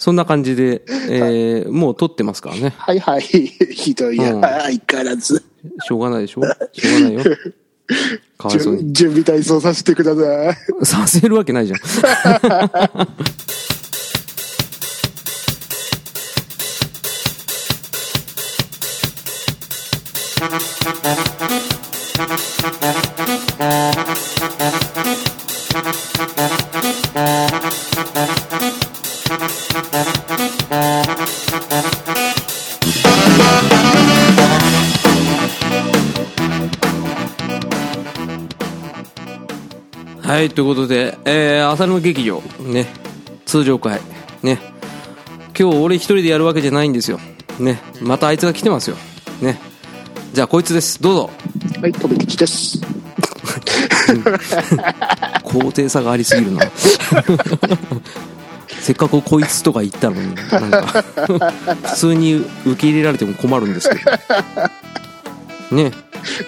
そんな感じで、えー、もう撮ってますからね。はいはい。ひどいや。うん相変わらず。しょうがないでしょしょうがないよ。かわいそうに。準準備体操させてください。させるわけないじゃん。はい、ということで、えー、浅沼劇場、ね、通常会、ね、今日俺一人でやるわけじゃないんですよ。ね、またあいつが来てますよ。ね。じゃあこいつです。どうぞ。はい、とびきちです。高低差がありすぎるな。せっかくこいつとか言ったのに、なんか、普通に受け入れられても困るんですけど。ね。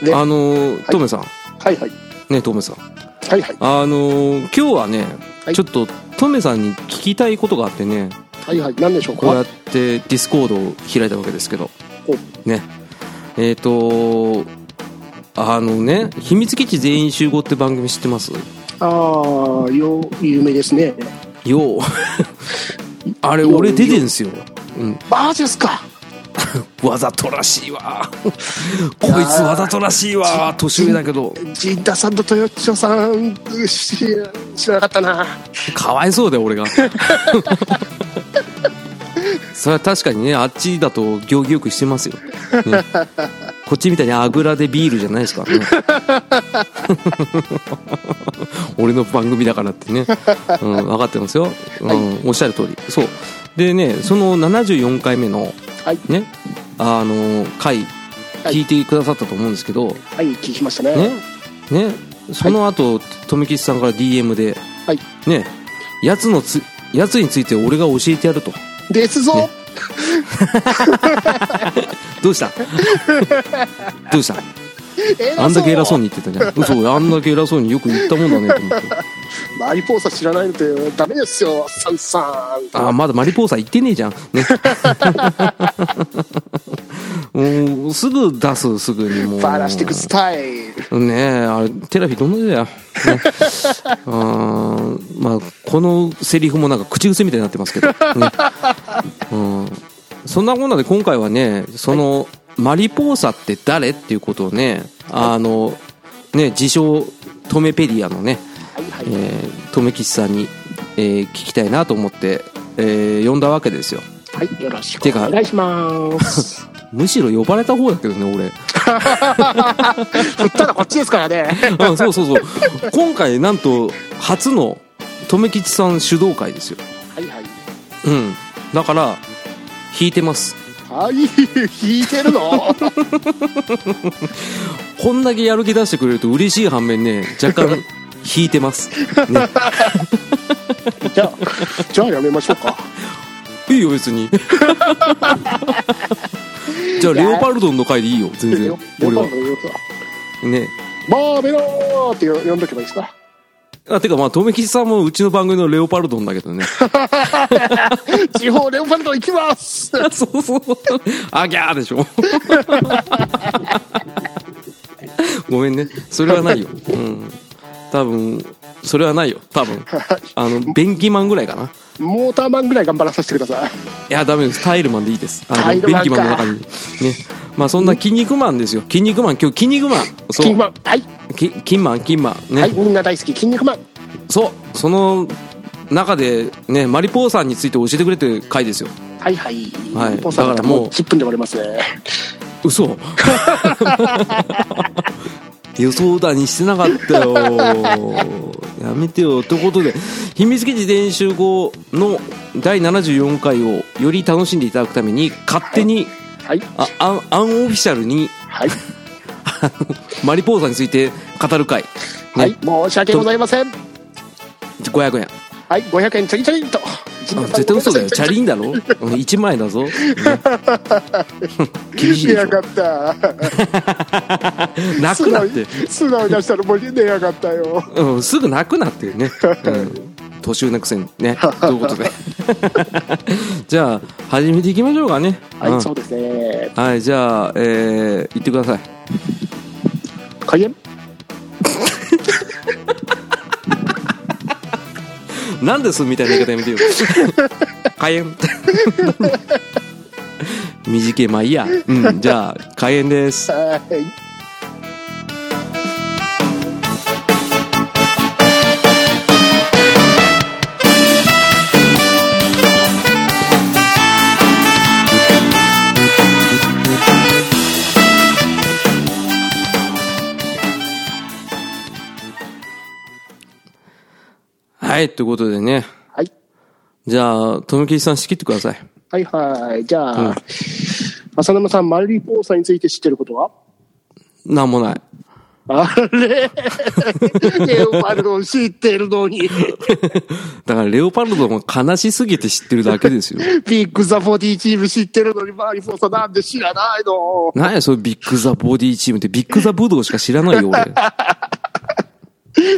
ねあのー、トメさん。はいはい。ね、トメさん。はいはい。あのー、今日はね、はい。ちょっとトメさんに聞きたいことがあってね、はいはい。何でしょうこうやっかて Discord を開いたわけですけど。ほね。えっ、とあのね「秘密基地全員集合」って番組知ってます？ああ、よ、有名ですね。よう。あれ俺出てんすよ、うん、マジですか？わざとらしいわ。こいつわざとらしいわ。年上だけど。陣田さんと豊千代さん、知知らなかったな。かわいそうだよ俺が。それは確かにねあっちだと行儀よくしてますよ、ね、こっちみたいにあぐらでビールじゃないですからね。俺の番組だからってね、うん、分かってますよ、うんおっしゃる通り。そう。でねその74回目のはい。ね。あの回はい。聞いてくださったと思うんですけど、はい、聞きましたね。ね。ね。その後、富吉さんから DM で。はい。ね。やつのつやつについて俺が教えてやると。ですぞ、どうした？どうした？あんだけ偉そうに言ってたじゃん。嘘あんだけ偉そうによく言ったもんだねと思って。マリポーサ知らないのでダメですよ、サンさん。あーまだマリポーサ言ってねえじゃん。ね。もうすぐ出すすぐにもう。バラしてくスタイル。ねえあれテラフィどんなだよ、ね、あーまあこのセリフもなんか口癖みたいになってますけど、ね。うん、そんなこんなで今回はねその、マリポーサって誰っていうことをねあのね自称トメペディアのね、はいはい。えー、トメキシさんに、えー聞きたいなと思って、えー呼んだわけですよはい、よろしくお願いします。むしろ呼ばれた方だけどね俺たらこっちですからね。うん、そうそうそう。今回、なんと、初の、留吉さん主導会ですよ。はいはい。うん。だから、弾いてます。はい、弾いてるの？こんだけやる気出してくれると嬉しい反面ね、若干、弾いてます。ね。じゃあ、じゃあやめましょうか。いいよ、別に。じゃあ、レオパルドンの回でいいよ、全然。俺は。ね。バーベローって呼んどけばいいですか？あ、てか、まあ、留吉さんもうちの番組のレオパルドンだけどね。地方レオパルト行きます そうそう。あギャーでしょ。ごめんね。それはないよ。うん。多分、それはないよ。多分。あの、便器マンぐらいかな。モーターマンぐらい頑張らさせてください。いや、ダメです。タイルマンでいいです。あの、タイルマンか便器マンの中に。ね。まあ、そんな筋肉マンですよ。筋肉マン。今日、筋肉マン。そう。キングマン。はい。き筋マン、筋マン。ね。はい、みんな大好き、筋肉マン。そう。その中で、ね、マリポーさんについて教えてくれてる回ですよ。はいはい。はいポンさんだからもうもう10分で終わりますね。嘘 予想だにしてなかったよ やめてよということで秘密基地全員集合の第74回をより楽しんでいただくために勝手にはい。あアンアンオフィシャルにはい。マリポーザについて語る回、ねはい。申し訳ございません。500円はい。500円チャリチャリンと。あ絶対嘘だよ チャリンだろ？うん1万円だぞ、ね 厳しいでやがった。ょ泣くなって素直に出したらもう出やがったよ。うん、すぐ泣くなっていうね、うん、年上なくせにね。ということで。じゃあ、始めていきましょうかね。はい、うんそうですね。はい、じゃあ、えー、言ってください。開演？なんですみたいな言い方やめてよ。開演。短い、まあいいや。うん、じゃあ、開演です。はい。はい、ということでね。はい。じゃあ、富木さん仕切ってください。はいはい。じゃあ、うん浅沼さん、マルリポーサについて知ってることは？なんもない。あれ？レオパルド知ってるのに。だから、レオパルドも悲しすぎて知ってるだけですよ。ビッグザボディチーム知ってるのに、マルリポーサなんで知らないの？なんや、そのビッグザボディチームって、ビッグザブドウしか知らないよ、俺。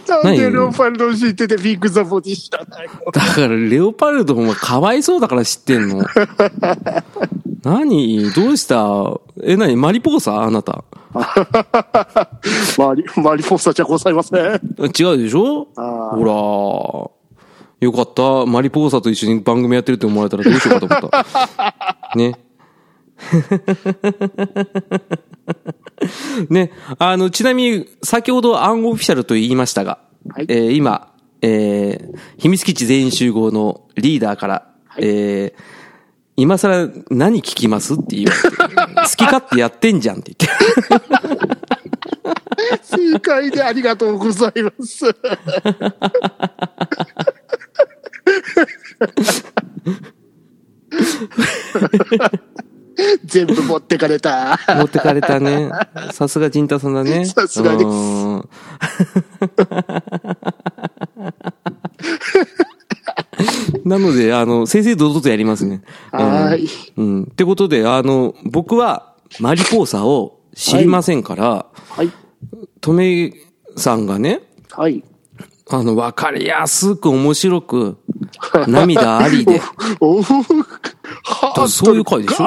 なんでレオパルド知っててビッグザボディ知らないの？だから、レオパルドもかわいそうだから知ってんの。何？どうした？え、何？マリポーサ？あなた。マリ、マリポーサじゃございません。違うでしょ？ほら。よかった。マリポーサと一緒に番組やってるって思われたらどうしようかと思った。ね。ね。あの、ちなみに、先ほどアンオフィシャルと言いましたが、はいえー今、えー秘密基地全員集合のリーダーから、えー今更何聞きますって言われて、好き勝手やってんじゃんって言って。正解でありがとうございます。全部持ってかれた。持ってかれたね。さすが陣太さんだね。さすがですうんなので、あの、正々堂々とやりますね。はーい。うん。ってことで、あの、僕は、マリポーサを知りませんから、はい。トメさんがね、はい。あの、わかりやすく面白く、涙ありで、おおはそういう回でしょ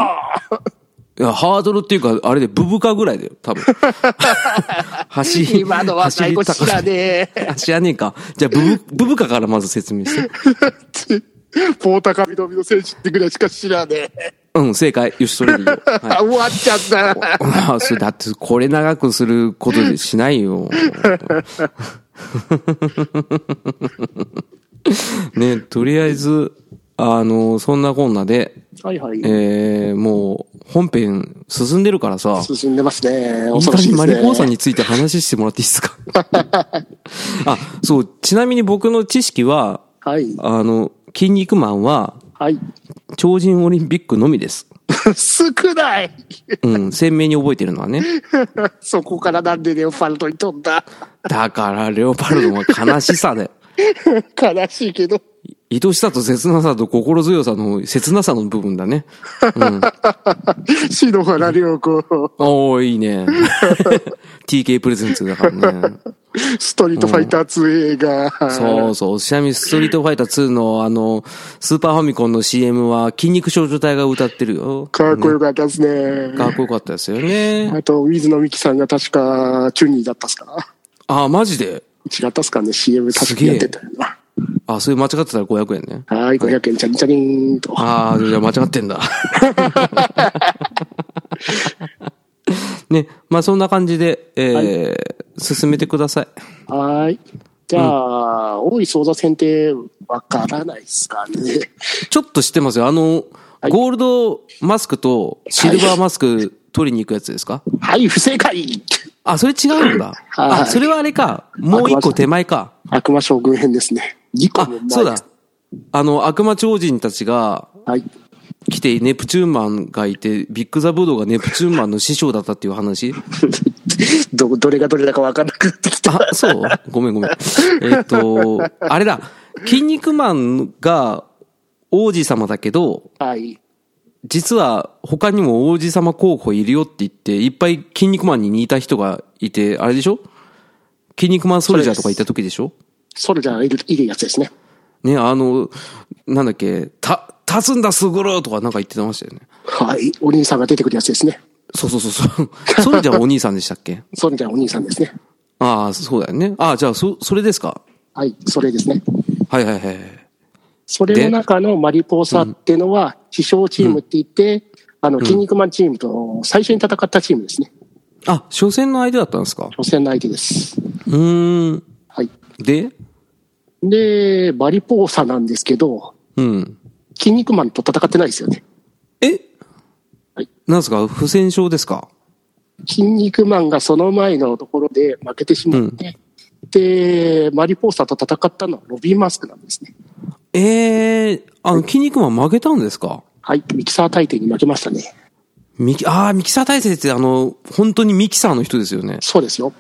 いや、ハードルっていうか、あれでブブカぐらいだよ、多分。走り、今の若い子知らねえ。あ、知らねえか。じゃあ、ブブ、ブブカからまず説明して。ポータカミドミの選手ってぐらいしか知らねえ。うん、正解。よし、それでいいよ。はいあ、終わっちゃった。ああ、それだって、これ長くすることでしないよ。ね、とりあえず、あの、そんなこんなで、はいはい。えー、もう、本編進んでるからさ、進んでますね。いい恐ろしいでマリコーさんについて話してもらっていいですか？あ、そう、ちなみに僕の知識は、はい。あの、筋肉マンは、はい。超人オリンピックのみです。少ない。うん、鮮明に覚えてるのはね。そこからなんでレオパルトに飛んだ？だから、レオパルドも悲しさで。悲しいけど。愛しさと切なさと心強さの切なさの部分だね。うん。篠原涼子、おー、いいね。TK プレゼンツだからね。ストリートファイター2映画。そうそう。ちなみにストリートファイター2のあの、スーパーファミコンの CM は筋肉少女隊が歌ってるよ。かっこよかったですね。かっこよかったですよね。あと、水野美紀さんが確か、チュニーだったっすか？あー、マジで？違ったっすかね ?CM 確かやってたよな。あ、それ間違ってたら500円ね。はい、500円チャリンチャリンと。ああ、じゃあ間違ってんだ。ね、まあそんな感じで、えー進めてください。はーい。じゃあ、大井争奪戦ってわからないっすかね。ちょっと知ってますよ。あの、はいゴールドマスクとシルバーマスク取りに行くやつですか？はい、不正解あ、それ違うんだ。はいあ、それはあれか。もう一個手前か。悪魔将軍編ですね。2個あも前、そうだ。あの、悪魔超人たちがはい。来て、ネプチューンマンがいて、ビッグザブドウがネプチューンマンの師匠だったっていう話？ど、どれがどれだかわからなくなってきた。あ、そう？ごめんごめん。えっと、あれだ。筋肉マンが王子様だけど、はい。実は他にも王子様候補いるよって言って、いっぱい筋肉マンに似た人がいて、あれでしょ？筋肉マンソルジャーとかいた時でしょ？それじゃあいる、いるやつですね。ね、あの、なんだっけ、た、立つんだすぐるとかなんか言ってましたよね。はい。お兄さんが出てくるやつですね。そうそうそうそう。それじゃあお兄さんでしたっけ？それじゃあお兄さんですね。ああ、そうだよね。ああ、じゃあ、そ、それですか？はい。それですね。はいはいはい。それの中のマリポーサっていうのは、飛翔チームって言って、あの、筋肉マンチームと最初に戦ったチームですね。あ、初戦の相手だったんですか？初戦の相手です。うーん。はい。で？で、マリポーサなんですけど、うん。筋肉マンと戦ってないですよね。え？はいなんですか？不戦勝ですか？筋肉マンがその前のところで負けてしまって、で、マリポーサと戦ったのはロビンマスクなんですね。ええー、あの、筋肉マン負けたんですか？はい。ミキサー大帝に負けましたね。ミキ、ああ、ミキサー大戦ってあの、本当にミキサーの人ですよね。そうですよ。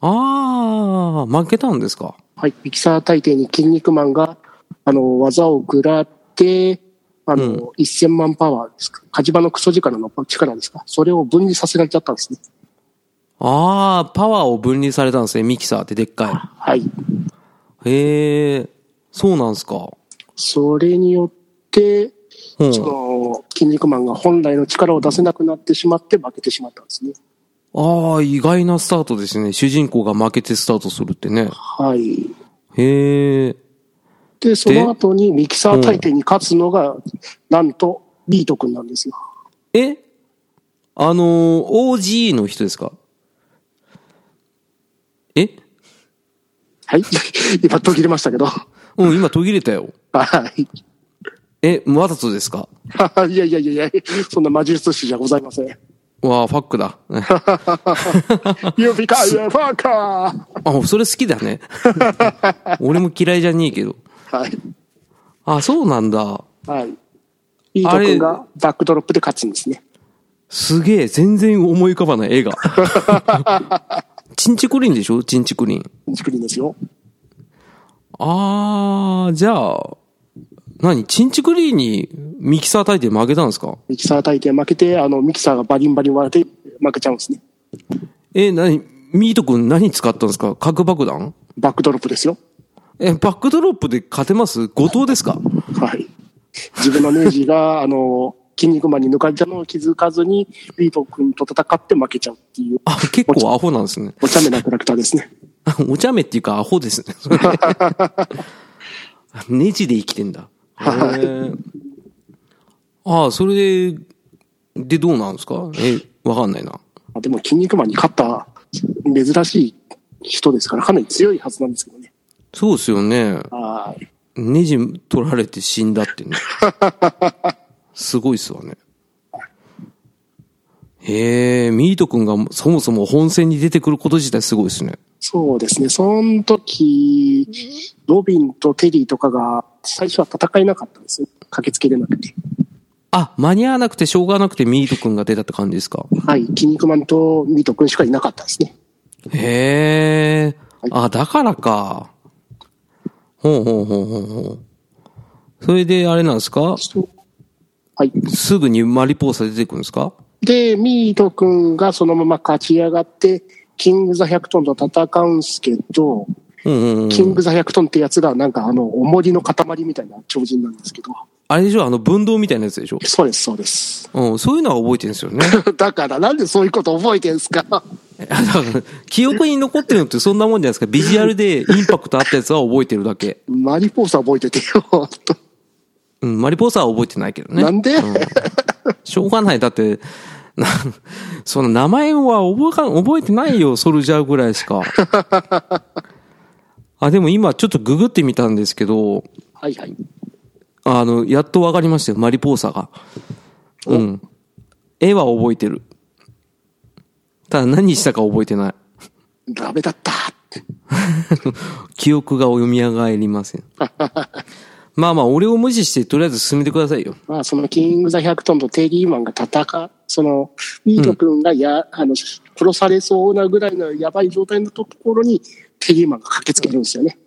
ああ、負けたんですか？はい。ミキサー大帝に筋肉マンが、あの、技を食らって、あの、うん1000万パワーですか。火事場のクソ力の力ですか。それを分離させられちゃったんですね。ああ、パワーを分離されたんですね、ミキサーってでっかはい。い。へえ、そうなんですか。それによって、うん。その、筋肉マンが本来の力を出せなくなってしまって負けてしまったんですね。ああ、意外なスタートですね。主人公が負けてスタートするってね。はい。へえ。で、その後にミキサー大帝に勝つのが、なんと、ビート君なんですよ。え？あのー、OG の人ですか？え？はい。今途切れましたけど。うん、今途切れたよ。はい。え、わざとですか？いやいやいやいや、そんな魔術師じゃございません。わあ、ファックだ。You become a fucker! あ、それ好きだね。俺も嫌いじゃねえけど。はい。あ、そうなんだ。はい。ビート君がバックドロップで勝つんですね。すげえ、全然思い浮かばない、絵が。チンチクリンでしょ？チンチクリン。作りですよ。あー、じゃあ、何？チンチクリンにミキサー大帝負けたんですか？ミキサー大帝負けて、あの、ミキサーがバリンバリン割れて負けちゃうんですね。え、何？ミート君何使ったんですか？核爆弾？バックドロップですよ。え、バックドロップで勝てます？後藤ですか？はい。自分のネジが、あの、キン肉マンに抜かれたのを気づかずに、ミート君と戦って負けちゃうっていう、あ、結構アホなんですね。お茶目なキャラクターですね。お茶目っていうかアホですね。ネジで生きてんだ。へーああ、それで、でどうなんですか？え、わかんないな。でも、筋肉マンに勝った珍しい人ですから、かなり強いはずなんですけどね。そうですよね。はい。ネジ取られて死んだってね。すごいっすわね。へえ、ミート君がそもそも本戦に出てくること自体すごいですね。そうですね。その時、ロビンとテリーとかが最初は戦えなかったんですよ。駆けつけれなくて。あ、間に合わなくてしょうがなくてミート君が出たって感じですか？はい。筋肉マンとミート君しかいなかったですね。へえ。あ、だからか。ほうほうほうほうほう。それであれなんですか？はい。すぐにマリポーサ出てくるんですか？で、ミート君がそのまま勝ち上がって、キングザ100トンと戦うんすけど、うんうんうん。キングザ100トンってやつがなんかあの、重りの塊みたいな超人なんですけど。あれでしょ？あの分動みたいなやつでしょ？そうです、そうです。うん、そういうのは覚えてるんですよね。だからなんでそういうこと覚えてんすか？記憶に残ってるのってそんなもんじゃないですか。ビジュアルでインパクトあったやつは覚えてるだけ。マリポーサ覚えててよ。うん、マリポーサは覚えてないけどね。なんで、しょうがない。だって、な、その名前は覚えか覚えてないよ、ソルジャーぐらいしか。あ、でも今ちょっとググってみたんですけど、はいはい。あの、やっとわかりましたよ、マリポーサが。うん。絵は覚えてる。ただ何したか覚えてない。ダメだった。記憶が読み上がりません。まあまあ、俺を無視して、とりあえず進めてくださいよ。まあ、そのキングザ100トンとテリーマンが戦う、その、ミート君がや、あの、殺されそうなぐらいのやばい状態のところに、テリーマンが駆けつけるんですよね。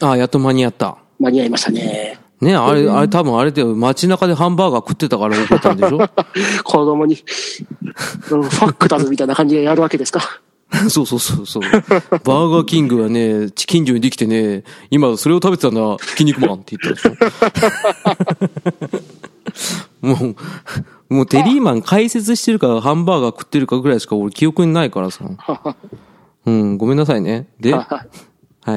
ああ、やっと間に合った。間に合いましたね。ねあれ、あれ多分あれで街中でハンバーガー食ってたから覚えたんでしょ？子供に、うんファックだぞみたいな感じでやるわけですか。そうそうそうそう。バーガーキングはね、近所にできてね、今それを食べてたんだ、筋肉マンって言ったでしょ。もう、もうテリーマン解説してるかハンバーガー食ってるかぐらいしか俺記憶にないからさ。うん、ごめんなさいね。で、は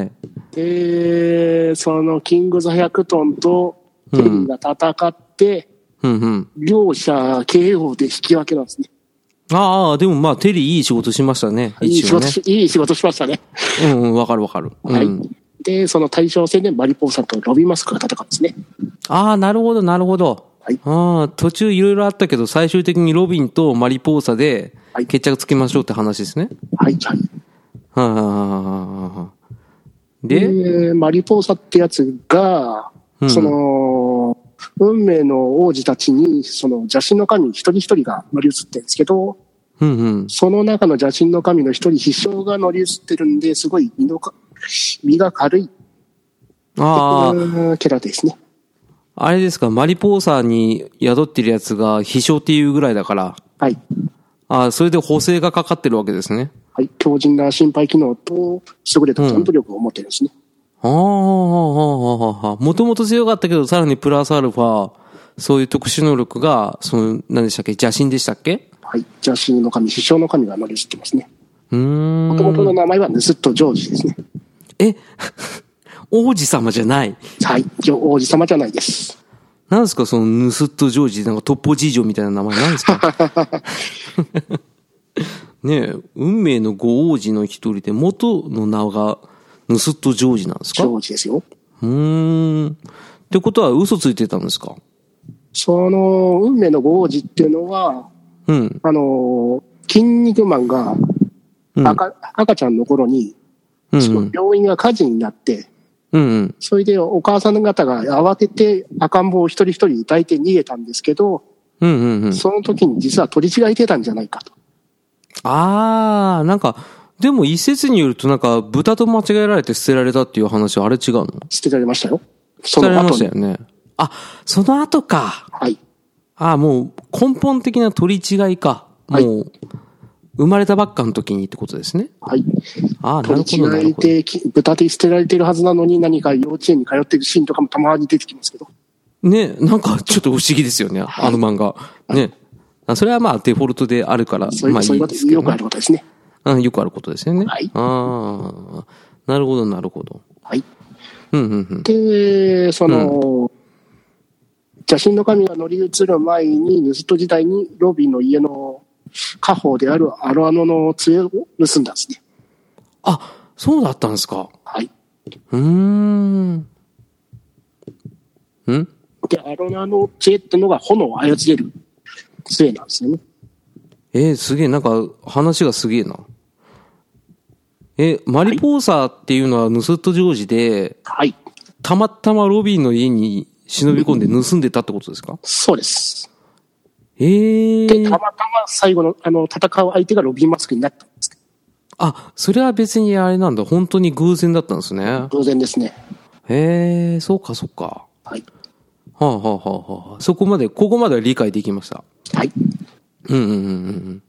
い。で、そのキングズ100トンとテリーが戦って、うんうん。両者 KO で引き分けなんですね。ああ、でもまあテリーいい仕事しましたね。いい仕。事し、いい仕事しましたね。うんうん、わかるわかる。うん、はい。で、その対象戦でマリポーさんとロビンマスクが戦うんですね。ああ、なるほど、なるほど。はいああ、途中いろいろあったけど、最終的にロビンとマリポーサではい決着つけましょうって話ですね。はい、はい。はあ、はあはあはあ、で、で、マリポーサってやつが、うんその、運命の王子たちに、その邪神の神一人一人が乗り移ってるんですけど、うんうん。その中の邪神の神の一人、必勝が乗り移ってるんで、すごい身のか、身が軽い、ああ、うんキャラですね。あれですか、マリポーサに宿ってるやつが秘書っていうぐらいだから、はい。ああ、それで補正がかかってるわけですね。はい。強靭な心肺機能と、優れたジャンプ力を持ってるんですね。ああ、はあ、はあ、はあ。もともと強かったけど、さらにプラスアルファ、そういう特殊能力が、その、何でしたっけ？邪神でしたっけ？はい。邪神の神、必勝の神が乗り移ってますね。うーん。もともとの名前はヌスット・ジョージですね。え？王子様じゃない？はい。王子様じゃないです。なんですか？そのヌスットジョージ、なんかトッポ事情みたいな名前なんですか？ねえ、運命のご王子の一人で元の名がヌスットジョージなんですジか？ョージですよ。うーん。ってことは嘘ついてたんですか？その、運命のご王子っていうのは、うん。あの、筋肉マンがうん。赤,、赤ちゃんの頃に、うんその病院が火事になって、うんうん。それでお母さん方が慌てて赤ん坊を一人一人抱いて逃げたんですけど、うんうんうん。その時に実は取り違えてたんじゃないかと。あー、なんか、でも一説によるとなんか豚と間違えられて捨てられたっていう話はあれ違うの？捨てられましたよ。そ捨てられま。したよね。あ、その後か。はい。あもう根本的な取り違いか。はいもう、生まれたばっかの時にってことですね。はい。ああ、なる取ほど、なり違え。て、き豚で捨てられてるはずなのに何か幼稚園に通ってるシーンとかもたまに出てきますけど。ね、なんかちょっと不思議ですよね、あの漫画。ね。あそれはまあデフォルトであるから、まあいそういですけど、よくあねることですね。うん。よくあることですよね。はいああ、なるほど、なるほど。はい。うん、うん、うん。で、その、邪神の神が乗り移る前に、ヌスト時代にロビンの家の家宝であるアロアノの杖を盗んだんですね。あ、そうだったんですか。はい。うーん。ん？で、アロアノ杖ってのが炎を操れる杖なんですよね。えーすげえ、なんか話がすげえな。え、マリポーサーっていうのはヌスットジョージで、はい。たまたまロビンの家に忍び込んで盗んでたってことですか？そうです。ええで、たまたま最後の、あの、戦う相手がロビンマスクになったんですけあ、それは別にあれなんだ。本当に偶然だったんですね。ど、偶然ですね。へえ、そうかそうか。はい。はあ、はあはあはあ、そこまで、ここまでは理解できました。はい。うんうんうんうん。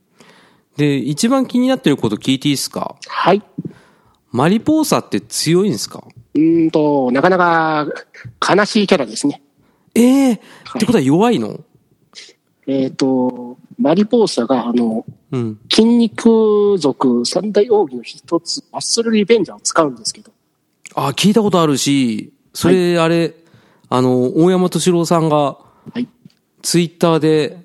で、一番気になってること聞いていいですか？はい。マリポーサって強いんですか？うーんと、なかなか悲しいキャラですね。ええってことは弱いの？えっ、と、マリポーサが、あの、うん。筋肉族三大奥義の一つ、マッスルリベンジャーを使うんですけど、あ、聞いたことあるし、それ、あれ、あの、大山敏郎さんが、はい。ツイッターで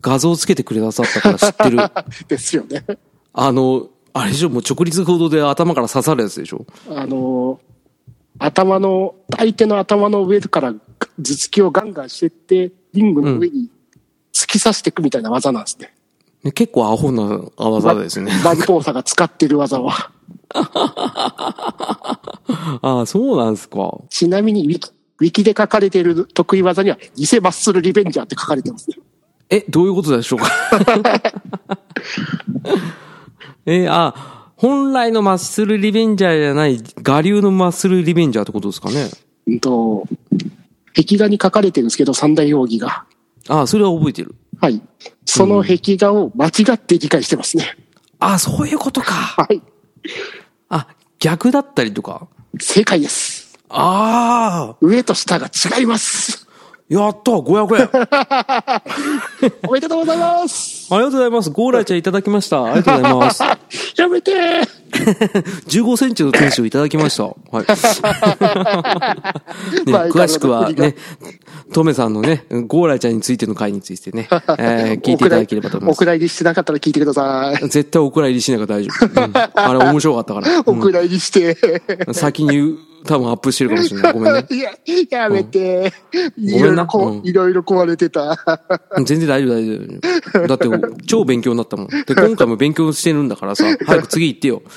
画像つけてくださったから知ってる。ですよね。あの、あれでしょ、もう直立行動で頭から刺さるやつでしょ？あの、頭の、相手の頭の上から頭突きをガンガンしてって、リングの上に突き刺していくみたいな技なんですね。ね結構アホな技ですね。マリポーサが使ってる技は。ああ、そうなんですか。ちなみにウィキ、ウィキで書かれている得意技には、偽マッスルリベンジャーって書かれてますね。え、どういうことでしょうか？えあ、本来のマッスルリベンジャーじゃない、我流のマッスルリベンジャーってことですかね？うんと、壁画に書かれてるんですけど、三大奥義が。ああ、それは覚えてる。はい。その壁画を間違って理解してますね。あ、そういうことか。はい。あ、逆だったりとか？正解です。ああ、上と下が違います。やった !500 円あ おめでとうございます。りがとうございます。ゴーライちゃんいただきました。ありがとうございます。やめて 15センチの天使をいただきました。はい。ね、詳しくはね、トメさんのね、ゴーライちゃんについての回についてね、えー聞いていただければと思います。お蔵入りしてなかったら聞いてください。絶対お蔵入りしないから大丈夫。うんあれ面白かったから。お蔵入りして。先に多分アップしてるかもしれない。ごめんね。いや、やめて。いごめんなろいろこうんいろいろ壊れてた。全然大丈夫、大丈夫。だって、超勉強になったもん。で、今回も勉強してるんだからさ、早く次行ってよ。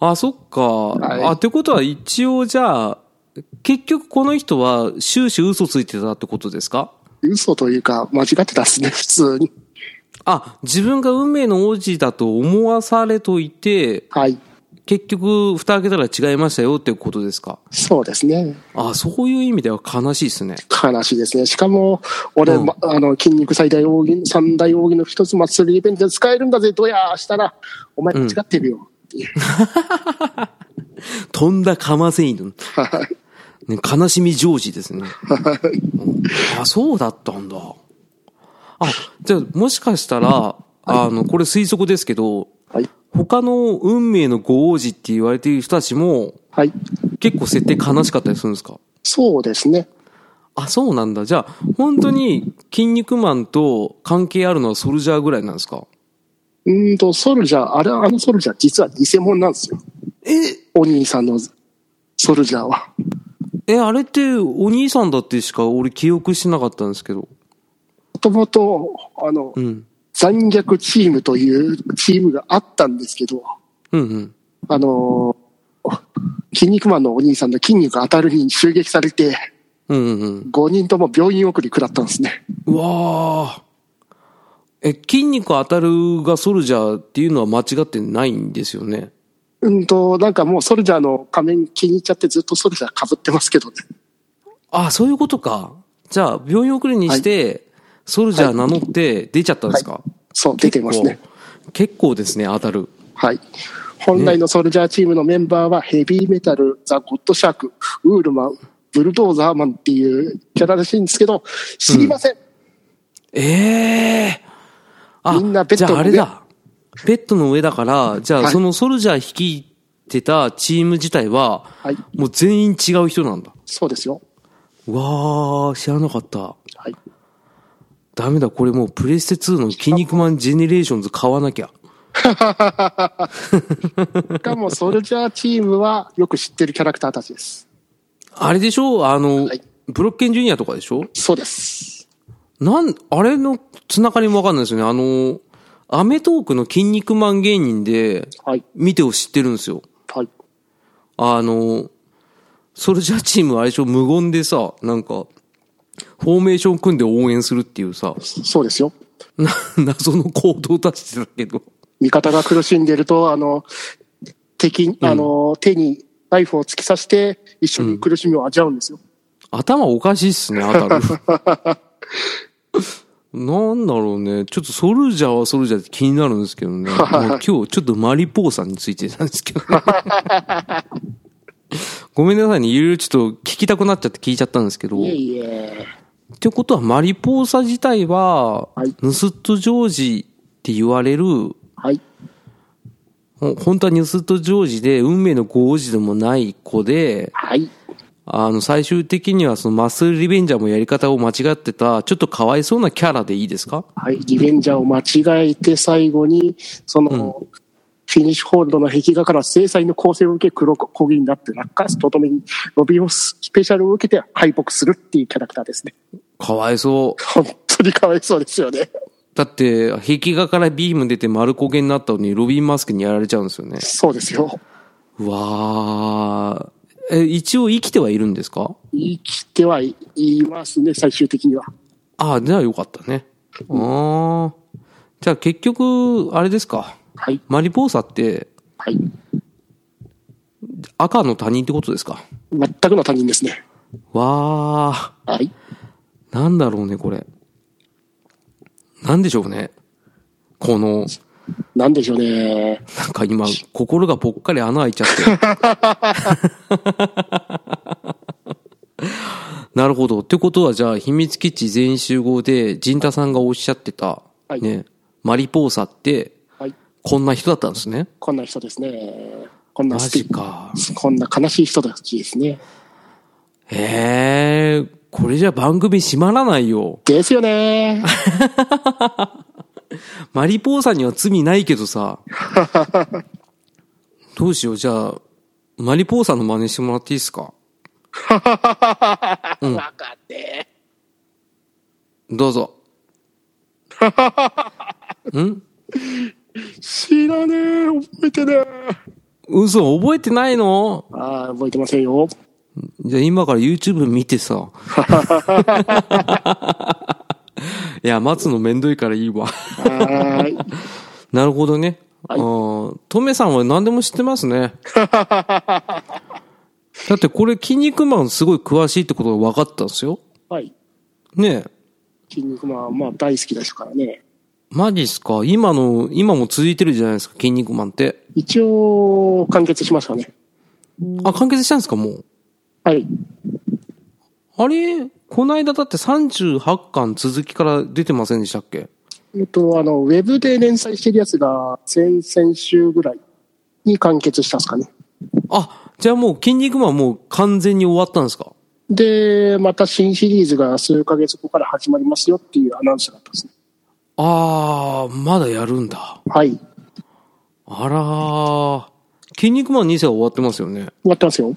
あ、そっか。いあ、ってことは一応じゃあ、結局この人は終始嘘ついてたってことですか？嘘というか、間違ってたっすね、普通に。あ、自分が運命の王子だと思わされといて、はい。結局、蓋開けたら違いましたよってことですか？そうですね。あ、そういう意味では悲しいですね。悲しいですね。しかも、俺、うんまあの、筋肉最大奥義、三大奥義の一つ、マッスルイベントで使えるんだぜ、どやしたら、お前間違ってるよ。っていう。とんだかませ犬。はいね、悲しみジョージですね。うんあ、そうだったんだ。あ、じゃあ、もしかしたら、あの、これ推測ですけど、はい。他の運命のご王子って言われている人たちも、はい。結構設定悲しかったりするんですか？そうですね。あ、そうなんだ。じゃあ、本当に、筋肉マンと関係あるのはソルジャーぐらいなんですか？うーんと、ソルジャー、あれ、あのソルジャー、実は偽物なんですよ。え、お兄さんのソルジャーは。え、あれってお兄さんだってしか俺記憶してなかったんですけど。もともと、あの、うん。残虐チームというチームがあったんですけど、うんうん。あのー、筋肉マンのお兄さんの筋肉当たるに襲撃されて、うんうんうん。5人とも病院送り食らったんですね。うわーえ、筋肉当たるがソルジャーっていうのは間違ってないんですよね？うんと、なんかもうソルジャーの仮面気に入っちゃってずっとソルジャー被ってますけどね。あ、そういうことか。じゃあ、病院送りにして、ソルジャー名乗って出ちゃったんですか、そう、出てますね。結構ですね、当たる。はい。本来のソルジャーチームのメンバーはヘビーメタル、ザ・ゴッドシャーク、ウールマン、ブルドーザーマンっていうキャラらしいんですけど、知りません。ええあ、みんなベッドの上じゃああれだ。ベッドの上だから、じゃあはいそのソルジャー率いてたチーム自体は、はい。もう全員違う人なんだ。そうですよ。うわー、知らなかった。はい。ダメだ、これもうプレステ2のキン肉マンジェネレーションズ買わなきゃ。しかもソルジャーチームはよく知ってるキャラクターたちです。あれでしょ？あの、はいブロッケンジュニアとかでしょ？そうです。なん、あれのつながりもわかんないですよね。あの、アメトークの筋肉マン芸人で、はい。見てを知ってるんですよ。はい。あの、ソルジャーチームあれでしょ？無言でさ、なんか、フォーメーション組んで応援するっていうさ、そうですよ。な、謎の行動を出してたけど。味方が苦しんでると、あの、敵、あの、手にナイフを突き刺して、一緒に苦しみを味わうんですよ。頭おかしいっすね、当たる。なんだろうね。ちょっとソルジャーはソルジャーって気になるんですけどね。今日ちょっとマリポーさんについてなんですけど、ごめんなさいね。いろいろちょっと聞きたくなっちゃって聞いちゃったんですけど。いえいえ。ってことは、マリポーサ自体は、はいヌスットジョージって言われる、はい。ほ本当はニュスットジョージで、運命のご王子でもない子で、はい。あの、最終的にはそのマッスルリベンジャーもやり方を間違ってた、ちょっとかわいそうなキャラでいいですか？はい。リベンジャーを間違えて最後に、その、フィニッシュホールドの壁画から制裁の構成を受け黒焦げになって落下すとともにロビオススペシャルを受けて敗北するっていうキャラクターですね。かわいそう。本当にかわいそうですよね。だって、壁画からビーム出て丸焦げになったのに、ロビンマスクにやられちゃうんですよね。そうですよ。うわー。え、一応生きてはいるんですか？生きてはいますね、最終的には。ああ、じゃあよかったね。ああ。じゃあ結局、あれですか。はい。マリポーサってはい。赤の他人ってことですか？全くの他人ですね。わあ。はい。なんだろうね、これ。なんでしょうね。この、なんでしょうね。なんか今、心がぽっかり穴開いちゃって。なるほど。ってことはじゃあ、秘密基地全員集合で、陣太さんがおっしゃってた、はいね、マリポーサって、はい。こんな人だったんですね。こんな人ですね。こんなマジか。こんな悲しい人たちですね。へえ、これじゃ番組閉まらないよ。ですよね。マリポーサには罪ないけどさ。どうしよう、じゃあ、マリポーサの真似してもらっていいですか？わかって。どうぞ。ん？知らねえ、覚えてねえ。嘘、覚えてないの？ああ、覚えてませんよ。じゃあ今から YouTube 見てさ。いや、待つのめんどいからいいわ。なるほどね。はいトメさんは何でも知ってますね。だってこれ、筋肉マンすごい詳しいってことが分かったんですよ。はい。ねえ。筋肉マン、まあ大好きですからね。マジっすか？今の、今も続いてるじゃないですか、筋肉マンって。一応、完結しましたね。あ、完結したんですか、もう。はい。あれ？この間だって38巻続きから出てませんでしたっけ？えっと、あの、ウェブで連載してるやつが、先々週ぐらいに完結したんですかね。あ、じゃあもう筋肉マンもう完全に終わったんですか？で、また新シリーズが数ヶ月後から始まりますよっていうアナウンスだったんですね。あー、まだやるんだ。はい。終あらー。筋肉マン2世は終わってますよね。わってますよ。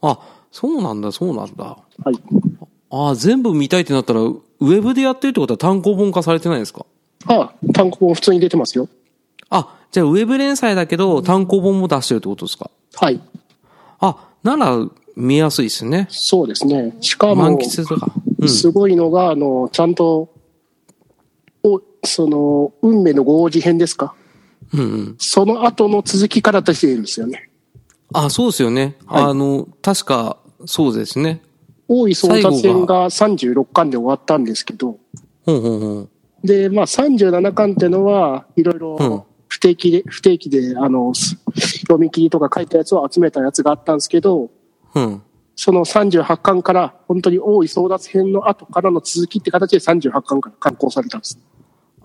あ、そうなんだ、そうなんだ。はい。あー、全部見たいってなったら、ウェブでやってるってことは単行本化されてないんですか？ああ、単行本普通に出てますよ。あ、じゃあウェブ連載だけど単行本も出してるってことですか？はい。あ、なら見やすいですね。そうですね。しか満も、喫とか。うん。すごいのが、あの、ちゃんと、お、その、運命の合字編ですか？うんうん。その後の続きから出しているんですよね。あ、そうですよね。はいあの、確か、そうですね。大井争奪戦が36巻で終わったんですけど、ほんほんほん。で、まあ37巻ってのは、いろいうんろ不定期で、不定期で、あの、す読み切りとか書いたやつを集めたやつがあったんですけど、うん。その38巻から、本当に大井争奪編の後からの続きって形で38巻から刊行されたんです。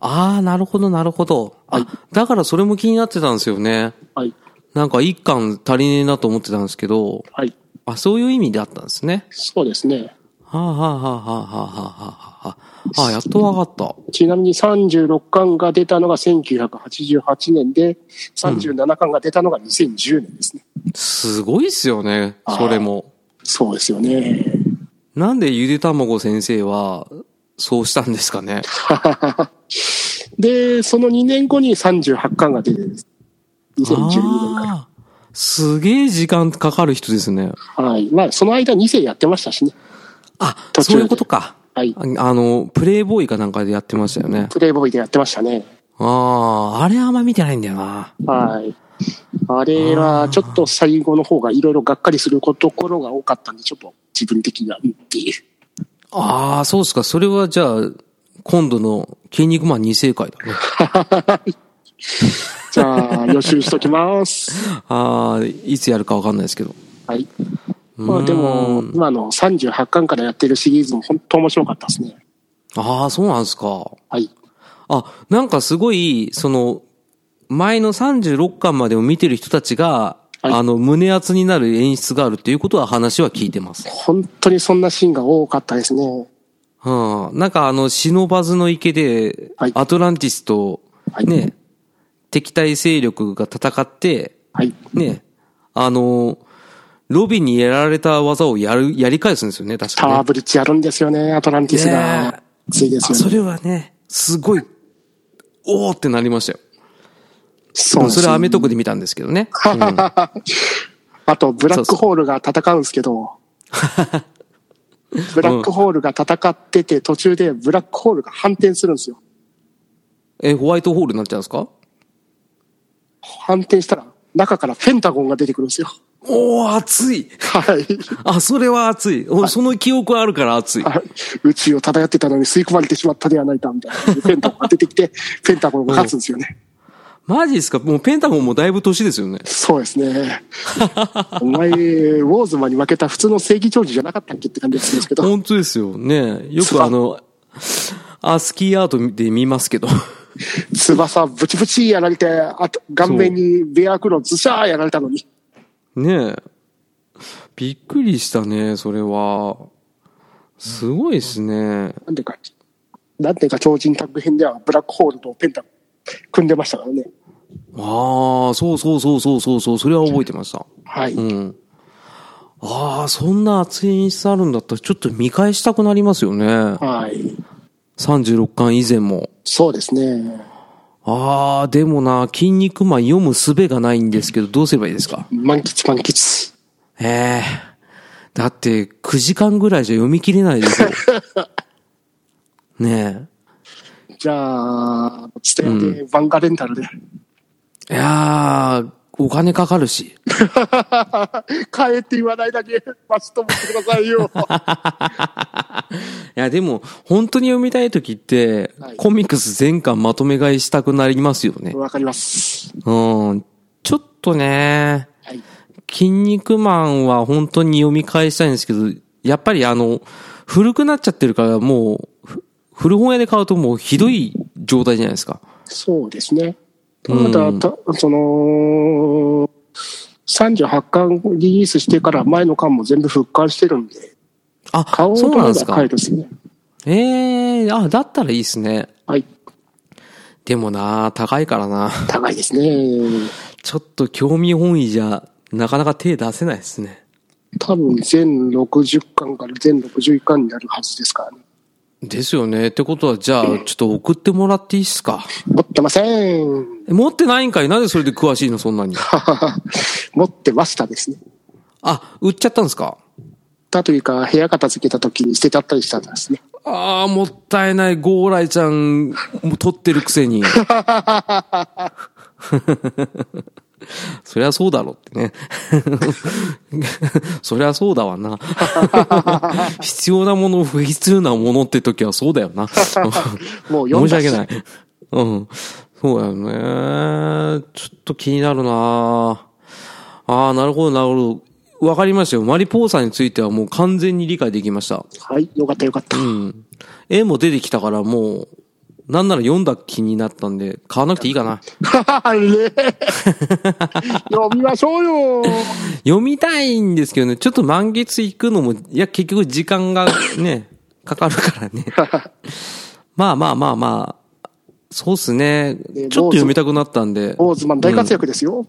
ああ、なるほど、なるほど。あ、だからそれも気になってたんですよね。はい。なんか一巻足りねえなと思ってたんですけど、はい。あ、そういう意味であったんですね。そうですね。はあ、はあはあはあはあはあはあ、あ、やっとわかった。ちなみに36巻が出たのが1988年で、37巻が出たのが2010年ですね。すごいっすよね、それも。そうですよね。なんでゆでたまご先生は、そうしたんですかね。で、その2年後に38巻が出てるんです。2012年から。すげえ時間かかる人ですね。はい。まあ、その間2世やってましたしね。あ、そういうことか。はい。ああの、プレイボーイかなんかでやってましたよね。プレイボーイでやってましたね。ああ、あれあんま見てないんだよな。はい。あれは、ちょっと最後の方がいろいろがっかりするところが多かったんで、ちょっと自分的には、うんっていう。ああ、そうですか。それはじゃあ、今度の筋肉マン2世会だね。じゃあ、予習しときます。ああ、いつやるかわかんないですけど。はい。まあでも、今の38巻からやってるシリーズも本当面白かったですね。ああ、そうなんですか。はい。あ、なんかすごい、その、前の36巻までを見てる人たちが、はいあの、胸熱になる演出があるっていうことは話は聞いてます。本当にそんなシーンが多かったですね。うん。なんかあの、シノバズの池ではい、アトランティスと、はいね、敵対勢力が戦って、はい。ね、あの、ロビンにやられた技をやる、やり返すんですよね、確かね。タワーブリッジやるんですよね、アトランティスねが。ついですあ、そよね。れはね、すごい、おーってなりましたよ。そうですそれはアメトークで見たんですけどね。うんあと、ブラックホールが戦うんですけど、ブラックホールが戦ってて、途中でブラックホールが反転するんですよ。え、ホワイトホールになっちゃうんですか？反転したら、中からペンタゴンが出てくるんですよ。おお熱いはい。あ、それは熱い。おその記憶あるから熱い。はい宇宙を漂ってたのに吸い込まれてしまったではないか、みたいな。ペンタゴンが出てきて、ペンタゴンが勝つんですよね。マジですか？もうペンタゴンもだいぶ年ですよね。そうですね。お前、ウォーズマンに負けた普通の正義長寿じゃなかったっけって感じですけど。本当ですよ。ねよくあの、アスキーアートで見ますけど。翼ブチブチやられて、あと、顔面にベアクロズシャーやられたのに。ねえ。びっくりしたね、それは。すごいですね。なんでか、なんでか超人タッグ編ではブラックホールとペンタ組んでましたからね。ああ、そうそうそうそうそうそう、それは覚えてました。はい。うん。ああ、そんな熱い演出あるんだったら、ちょっと見返したくなりますよね。はい。36巻以前も。そうですね。ああ、でもな、筋肉マン読む術がないんですけど、どうすればいいですか？満喫満喫。ええだって、9時間ぐらいじゃ読み切れないですよ。ねじゃあ、ステアでバンガレンタルで。え。いやー、お金かかるし。帰って言わないだけ、バチと思ってくださいよ。いや、でも、本当に読みたい時って、はいコミックス全巻まとめ買いしたくなりますよね。わかります。うん。ちょっとね、はい。筋肉マンは本当に読み返したいんですけど、やっぱりあの、古くなっちゃってるから、もう、ふ古本屋で買うともうひどい状態じゃないですか。そうですね。たうんだ、たその、38巻リリースしてから前の巻も全部復刊してるんで、あ買お、うとそうなんですか思えば買え。るですね。ええあ、だったらいいですね。はい。でもな、高いからな。高いですね。ちょっと興味本位じゃ、なかなか手出せないですね。多分全60巻から全61巻になるはずですからね。ですよね。ってことは、じゃあ、ちょっと送ってもらっていいっすか？持ってません。え持ってないんかい？なんでそれで詳しいのそんなに？持ってましたですね。あ、売っちゃったんですか？だというか、部屋片付けた時に捨てちゃったりしたんですね。ああ、もったいない。ゴーライちゃん、もう撮ってるくせに。そりゃそうだろってね。そりゃそうだわな。必要なもの、不必要なものって時はそうだよな。もう読んだし申し訳ない。うん。そうだよね。ちょっと気になるなああ、なるほど、なるほど。わかりましたよ。マリポーサについてはもう完全に理解できました。はい、よかったよかった。うん。絵も出てきたからもう、なんなら読んだ気になったんで、買わなくていいかな。ね読みましょうよ。読みたいんですけどね、ちょっと満月行くのも、いや、結局時間がね、かかるからね。まあまあまあまあ、そうっすね。ねちょっと読みたくなったんで、オーズマン大活躍ですよ。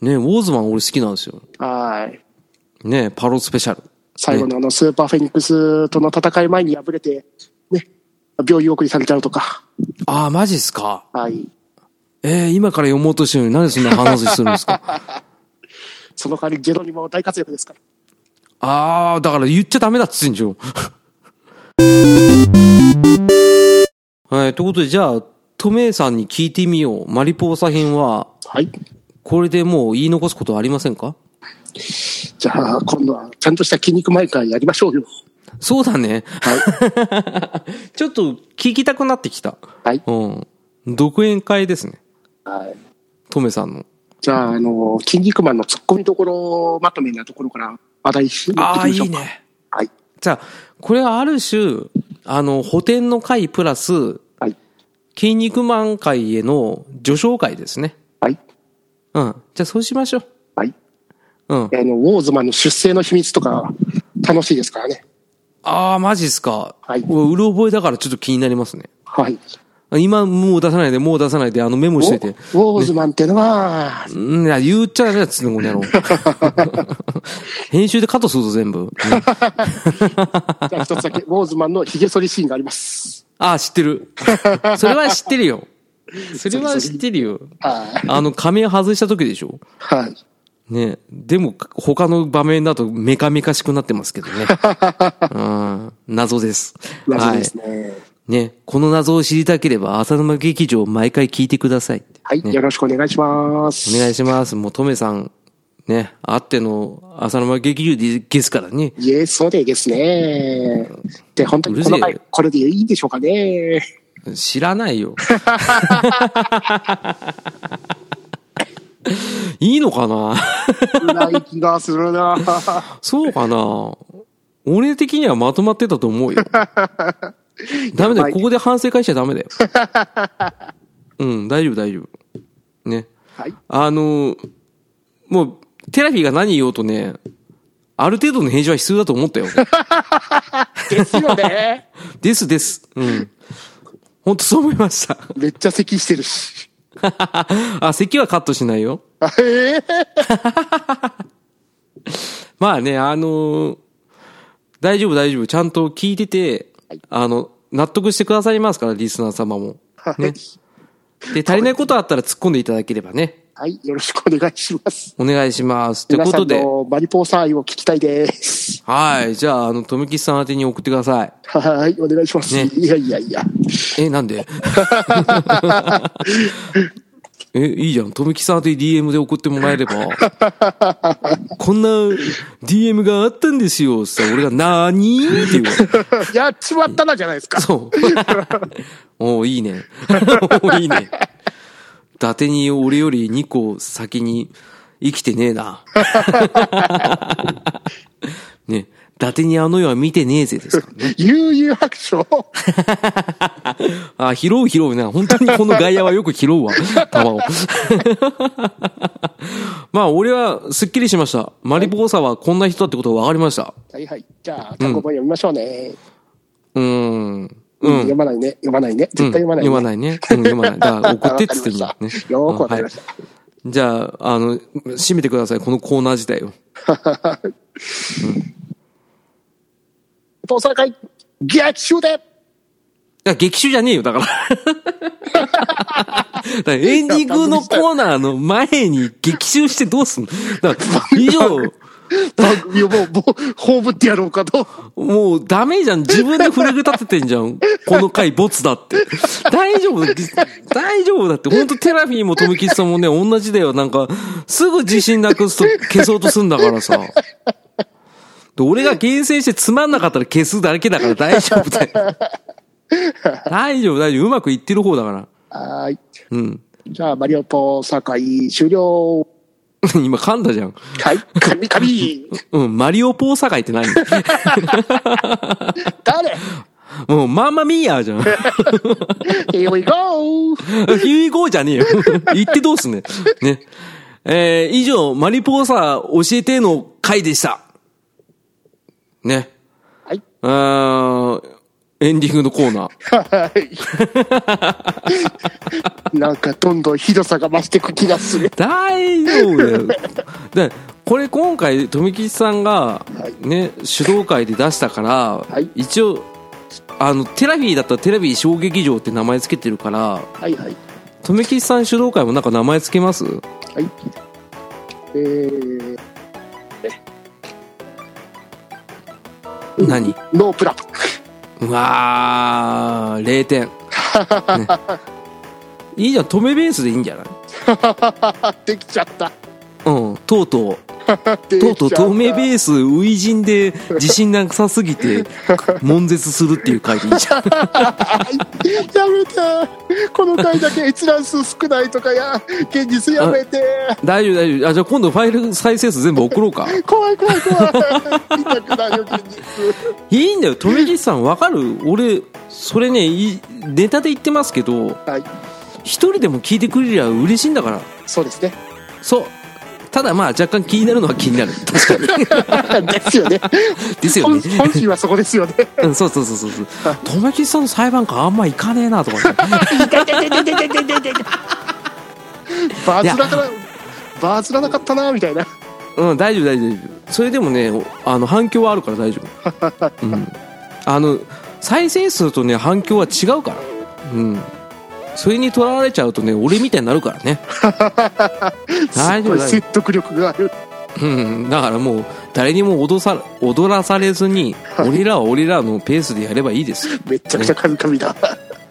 ね、ウォーズマン俺好きなんですよ。はい。ね、パロスペシャル。最後のあの、スーパーフェニックスとの戦い前に敗れて、ね、病院送りされちゃうとか。ああ、マジっすか？はい。えー、今から読もうとしてるのになんでそんな話するんですか？その代わりジェロニモ大活躍ですから。ああ、だから言っちゃダメだっつってんじゃん。はい、ということで、じゃあ、トメイさんに聞いてみよう。マリポーサ編は、はい。これでもう言い残すことはありませんか？じゃあ、今度はちゃんとした筋肉毎回やりましょうよ。そうだね。は ちょっと聞きたくなってきた。はい。うん。独演会ですね。はい。トメさんの。じゃあ、あの、筋肉マンの突っ込みどころまとめなところから話題し持ってああ、きましょか。いういね。はい。じゃあ、これはある種、あの、補填の会プラス、はい。筋肉マン会への序章会ですね。はい。うん。じゃあそうしましょう。はい。うん。あの、ウォーズマンの出生の秘密とか、楽しいですからね。ああ、マジっすか。はい俺うる覚えだからちょっと気になりますね。はい。今もう出さないで、もう出さないで、あのメモしといて。ウォーズマンってのは、うん、いや、言っちゃダメだっつうの、この野郎。編集でカットするぞ、全部。うんじゃあ一つだけ、ウォーズマンの髭剃りシーンがあります。ああ、知ってる。それは知ってるよ。それは知ってるよ。はい。あの、仮面外した時でしょ？はい。ねでも、他の場面だとメカメカしくなってますけどね。うん、謎です。謎ですね。はい。ね、この謎を知りたければ、浅沼劇場毎回聞いてください。はい。ねよろしくお願いします。お願いします。もう、トメさん、ね、あっての浅沼劇場ですからね。いえ、そうでですね。で、本当にこの回、これでいいんでしょうかね。知らないよ。いいのかな？ない気がするなそうかな？俺的にはまとまってたと思うよ。ダメだよ。ここで反省会しちゃダメだよ。うん、大丈夫、大丈夫。ね。はい。あの、もう、テラフィーが何言おうとね、ある程度の返事は必要だと思ったよ。ですよね。ですです。うん。本当そう思いました。めっちゃ咳してるし。あ、咳はカットしないよ。あええまあね、あのー大丈夫大丈夫。ちゃんと聞いてて、あの、納得してくださいますから、リスナー様も。はいね。で、足りないことあったら突っ込んでいただければね。はい。よろしくお願いします。お願いします。ということで、のマリポーサ愛を聞きたいです。はい。じゃあ、あの、とめきさん宛てに送ってください。はい。お願いします。ねいやいやいや。え、なんで？え、いいじゃん。とめきさん宛てに DM で送ってもらえれば。こんな DM があったんですよ。さ、俺が、なーにーって言うわ。やっちまったなじゃないですか。そう。おーいいね。おーいいね。伊達に俺より2個先に生きてねえな。ね。伊達にあの世は見てねえぜですからね。悠々白書。あ、拾う拾うな。本当にこの外野はよく拾うわ。球を。まあ、俺はすっきりしました。マリポーサはこんな人だってことが分かりました。はいはい。じゃあ、単語本読みましょうね。うーん。ううんん。読まないね。読まないね。絶対読まないね。うん読まないね。うん、読まない。だから送ってっつってんだね。よーくわかりました。じゃあ、あの、締めてください。このコーナー自体を。当選会、逆襲でいや、劇中じゃねえよ、だから。だからエンディングのコーナーの前に劇中してどうすんの？以上、番組をもう、もう、葬ってやろうかと。もうダメじゃん。自分でフラグ立ててんじゃん。この回ボツだって。大丈夫？大丈夫だって。ほんとテラフィーもトムキスさんもね、同じだよ。なんか、すぐ自信なくすと消そうとすんだからさ。で俺が厳選してつまんなかったら消すだけだから大丈夫だよ。大丈夫、大丈夫。うまくいってる方だから。はーい。うん。じゃあ、マリオポー会終了。今噛んだじゃん。はい。神々。うん、マリオポーサ会って何？誰？もう、マンマミーヤーじゃん。?Here we go! ヒューゴーじゃねえよ。言ってどうすんねん。ね。えー、以上、マリポーサ教えての回でした。ね。はい。あーエンディングのコーナー。はい。なんか、どんどんひどさが増していく気がする。大丈夫だよ。で、これ今回、富吉さんがはい、ね、主導会で出したから、はい一応、あの、テラビーだったらテラビー小劇場って名前つけてるから、はいはい。富吉さん主導会もなんか名前つけます？はい。えー、何？ノープラン。うわー、0点。ねいいじゃん、止めベースでいいんじゃない？できちゃった。うん、とうとう。でとうとう透明ベース、初陣で自信なさすぎて、悶絶するっていう回でいいじゃん。やめてこの回だけ閲覧数少ないとかや現実やめて大丈夫、大丈夫。あ、じゃあ今度ファイル再生数全部送ろうか。怖い怖い怖い見たくないよ現実いいんだよ、とめきさん、わかる？俺、それね、いネタで言ってますけど、はい一人でも聞いてくれりゃ嬉しいんだから。そうですねそう。ただまあ若干気になるのは気になる。確かに。ですよね ですよね本。本心はそこですよね うん、そうそうそうそうそう。とめきさんの裁判官あんま行かねえなとかね。バズらからバズらなかったなみたいなうん、大丈夫大丈夫大丈夫。それでもね、あの、反響はあるから大丈夫。うん。あの、再生数とね、反響は違うから。うん。それにとらわれちゃうとね、俺みたいになるからね。大丈夫。説得力があるうん。だからもう、誰にも踊さ、踊らされずに、俺らは俺らのペースでやればいいですよ。めちゃくちゃカミカミだ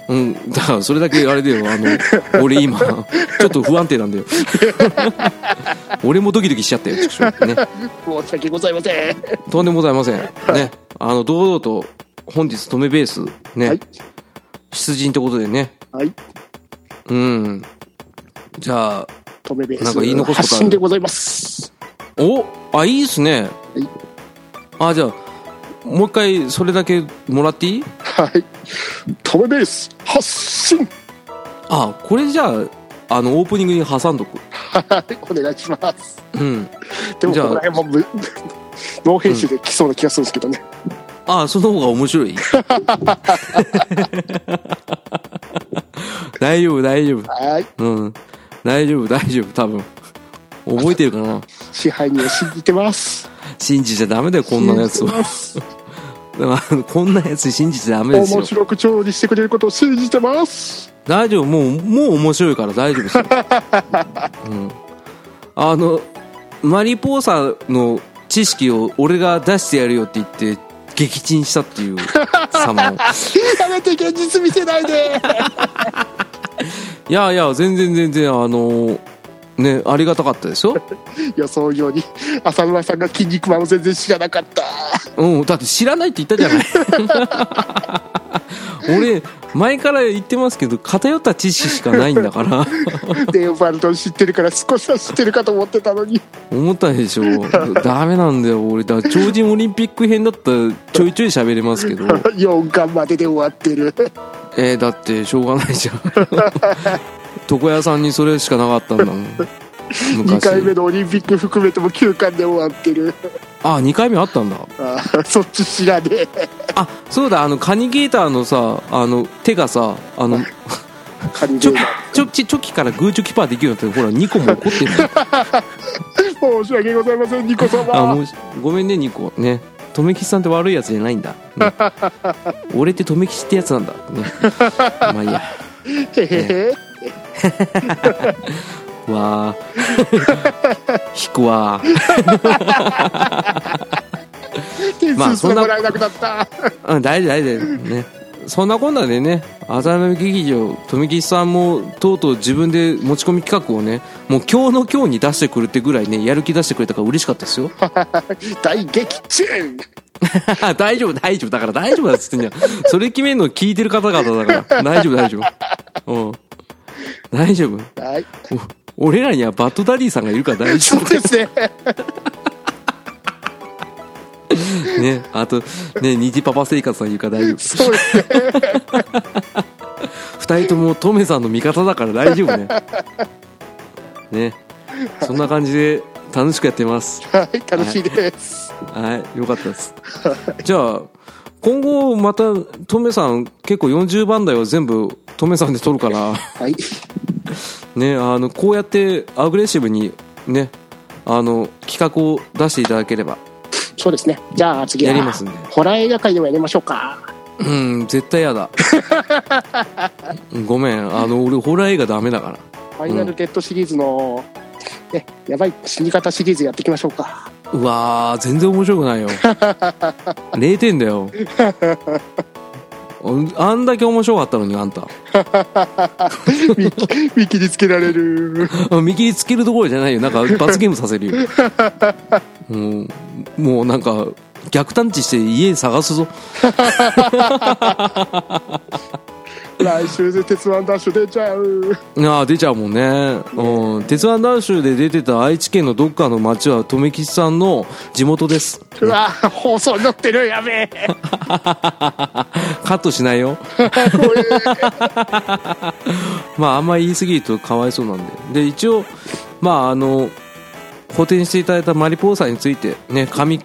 うん、だからそれだけあれだよ、あの、俺今、ちょっと不安定なんだよ。俺もドキドキしちゃったよ、ね。申し訳ございません。とんでもございません。ね。あの、堂々と、本日、止めベース、ね、はい。出陣ってことでね。はい。うん。じゃあ、止めベース。なんか言い残すこと発信でございます。おあ、いいっすね。はい。あ、じゃあ、もう一回、それだけもらっていい？はい。止めベース、発信あ、これじゃあ、あの、オープニングに挟んどく。はい。お願いします。うん。でも、この辺もむ、ノー編集で来そうな気がするんですけどね。あ、その方が面白い？大丈夫、大丈夫。はい。うん。大丈夫、大丈夫、多分。覚えてるかな？支配人を信じてます。信じちゃダメだよ、こんなやつは。信じてます でもあのこんなやつ信じちゃダメですよ面。白く調理してくれることを信じてます。大丈夫、もう、もう面白いから大丈夫ですよ。うん。あの、マリポーサの知識を俺が出してやるよって言って、撃沈したっていう様を。やめて現実見せないで。いやいや、全然全然、あの、ね、ありがたかったですよ。予想より、浅村さんが筋肉マンを全然知らなかった。うん、だって知らないって言ったじゃない。俺、前から言ってますけど、偏った知識しかないんだから、デオバルトン知ってるから少しは知ってるかと思ってたのに。思ったでしょ。ダメなんだよ、俺。だから超人オリンピック編だったらちょいちょい喋れますけど、4巻までで終わってる。えー、だってしょうがないじゃん。床屋さんにそれしかなかったんだもん。2昔。回目のオリンピック含めても9巻で終わってる。あ、2回目あったんだ。あーそっち知らねえ。あ、そうだ、あの、カニゲーターのさ、あの、手がさ、あの、カニゲーチョキ、チョキからグーチョキパーできるようになって、ほら、2個も怒ってるんだよ。申し訳ございません、ニコ様。あ、もう、ごめんね、2個。ね。留吉さんって悪いやつじゃないんだ。ね俺って留吉ってやつなんだ。ね。まあいいや。へへへ。わあ。引くわ点まあそんな数すらもらえなくなった。あ。うん、大丈夫、大丈夫。ね。そんなこんなでね、浅沼劇場、富吉さんもとうとう自分で持ち込み企画をね、もう今日の今日に出してくるってぐらいね、やる気出してくれたから嬉しかったですよ。大撃中 大丈夫、大丈夫。だから大丈夫だっつってんじゃん。それ決めるの聞いてる方々だから。大丈夫、大丈夫。うん。大丈夫。はい。お俺らにはバッドダディさんがいるから大丈そうですね。夫。ね。あと、ね、虹パパ生活さんいるから大丈夫。そうですね。二人ともトメさんの味方だから大丈夫ね。ね。そんな感じで楽しくやってます。はい、楽しいです。はい、よかったです。じゃあ、今後またトメさん結構40番台は全部トメさんで撮るから、はい。ね、あの、こうやってアグレッシブにね、あの、企画を出していただければ。そうですね。じゃあ次は、やりますんでホラー映画界でもやりましょうか。うん、絶対やだ。ごめん、あの、俺ホラー映画ダメだから。ファイナルデッドシリーズの、ね、やばい死に方シリーズやっていきましょうか。うわー、全然面白くないよ。0点だよ。あんだけ面白かったのに、あんた。見切りつけられる。見切りつけるところじゃないよ。なんか罰ゲームさせるよ。も う、もうなんか、逆探知して家探すぞ。来週で鉄腕ダッシュ出ちゃう。ああ、出ちゃうもんね。うん。鉄腕ダッシュで出てた愛知県のどっかの町は、留吉さんの地元です。うわ放送に乗ってる。やべえ。カットしないよ。まあ、あんまり言い過ぎるとかわいそうなんで。で、一応、まあ、あの、補填していただいたマリポーサについて、ね、噛み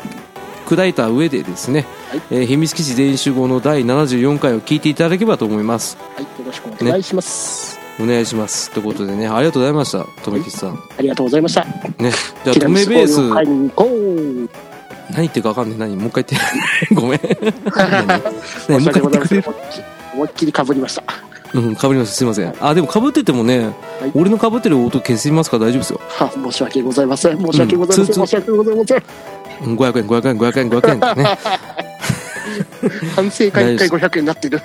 砕いた上でですね、はいえー秘密基地全員集合の第74回を聞いていただければと思います。はい、よろしくお願いします。お願いします。ということでね、ありがとうございました、とめきちさん。ありがとうございました。ね、じゃあ、とめベース。何言ってるか分かんない。何？もう一回言って。ごめん。何何もう一。回言ってくれる？思いっきりかぶりました。うん、かぶりました。すいません。あ、でもかぶっててもね、はい俺のかぶってる音消しますか？ら大丈夫ですよ。は申し訳ございません。申し訳ございません。うん申し訳ございません。うん500円、500円、500円、500円。ね。反省会1回500円になってる。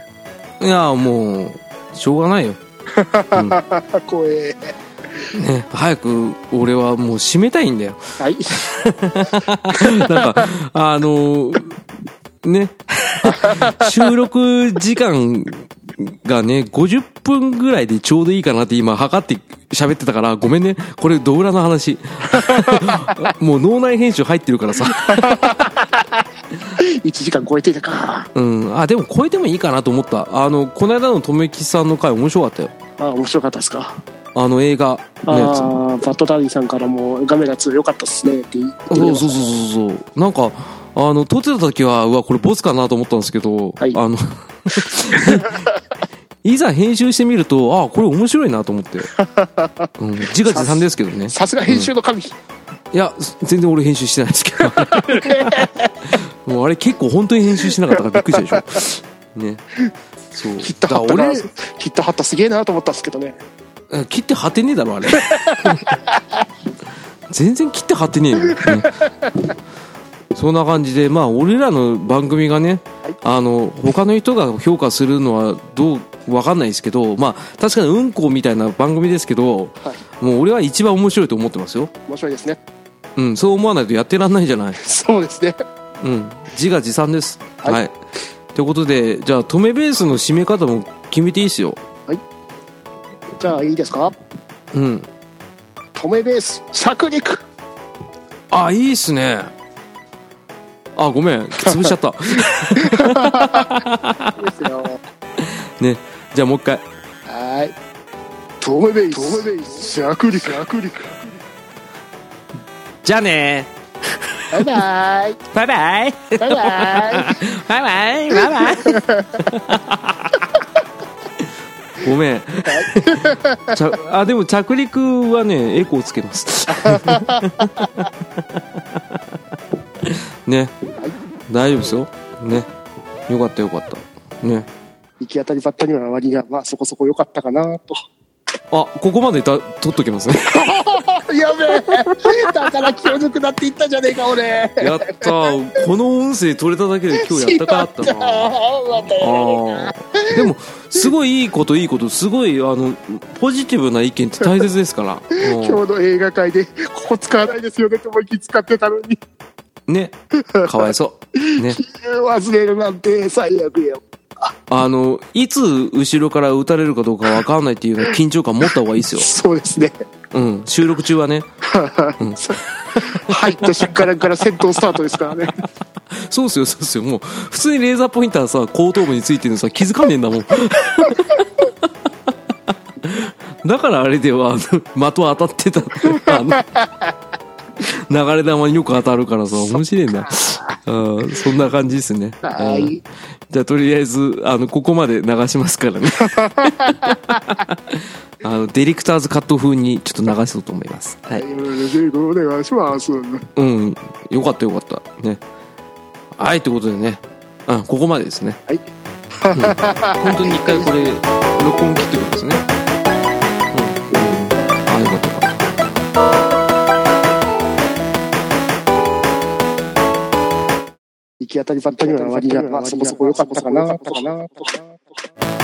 いや、もう、しょうがないよ。怖え。ね、早く俺はもう締めたいんだよ。はい。なんか、あのね、収録時間がね、50分ぐらいでちょうどいいかなって今測って喋ってたから、ごめんね。これ、ドウラの話。もう脳内編集入ってるからさ。1時間超えてたか。うん。あ、でも超えてもいいかなと思った。あの、この間のとめきさんの回面白かったよ。あ面白かったですか？あの映画あのやつ。あー、バットダディさんからもガメラ2良かったっすねって言ってそうそうそうそう。なんか、あの、撮ってた時は、うわ、これボスかなと思ったんですけど、はいあの、いざ編集してみると、あこれ面白いなと思って。うん、自画自賛ですけどね。さすが編集の神。いや、全然俺編集してないですけど。もうあれ結構本当に編集してなかったからびっくりしたでしょ。ね。そう。切ったはった俺、切ったはったすげえなと思ったんですけどね。あ切って貼ってねえだろ、あれ。全然切って貼ってねえよ、ね。そんな感じで、まあ、俺らの番組がね、はいあの、他の人が評価するのはどう、わかんないですけど、まあ、確かにうんこみたいな番組ですけど、はい。もう俺は一番面白いと思ってますよ。面白いですね。うん、そう思わないとやってらんないじゃない。そうですね。うん、自画自賛です。は。はいいということで、じゃあ、止めベースの締め方も決めていいっすよ。じゃあいいですか？うん。止めベース、着陸。あ、いいっすね。あ、ごめん。潰しちゃった。ですよ。ね。じゃあもう一回。はい。止めベース、止めベース、着陸、着陸。じゃあねバイバイ。バイバイバイバイ。バイバイバイバイごめん。あ、でも着陸はね、エコーつけます。ね。大丈夫ですよ。ね。よかったよかった。ね。行き当たりばったりの割が、まあそこそこ良かったかなと。あ、ここまでた取っときますね。やべえだから気を抜くなって言ったじゃねえか、俺。やったーこの音声取れただけで今日やったかったな。あーでもすごいいいこといいことすごいあのポジティブな意見って大切ですからうん 今日の映画界で、ここ使わないですよねって思いっきり使ってたのに、ね。かわいそう。ね。忘れるなんて最悪よ。あのいつ後ろから撃たれるかどうかわかんないっていうのは 緊張感持った方がいいですよ、そうですね。うん、収録中はね。入った瞬間から戦闘スタートですからね。そうっすよそうっすよ。もう普通にレーザーポインターさ後頭部についてるのさ気づかねえんだもん。だからあれでは的当たってたあの 流れ弾によく当たるからさ面白いんだうんそんな感じですね。うんはい。じゃあとりあえずあのここまで流しますからね。あのディレクターズカット風にちょっと流そうと思います。はい。お願いします。うん。よかったよかった。ね。はいということでね。うんここまでですね。はい。本当に一回これ録音切ってくんですね行き当たりばったりの割が、まあそこそこ良かったかなと。「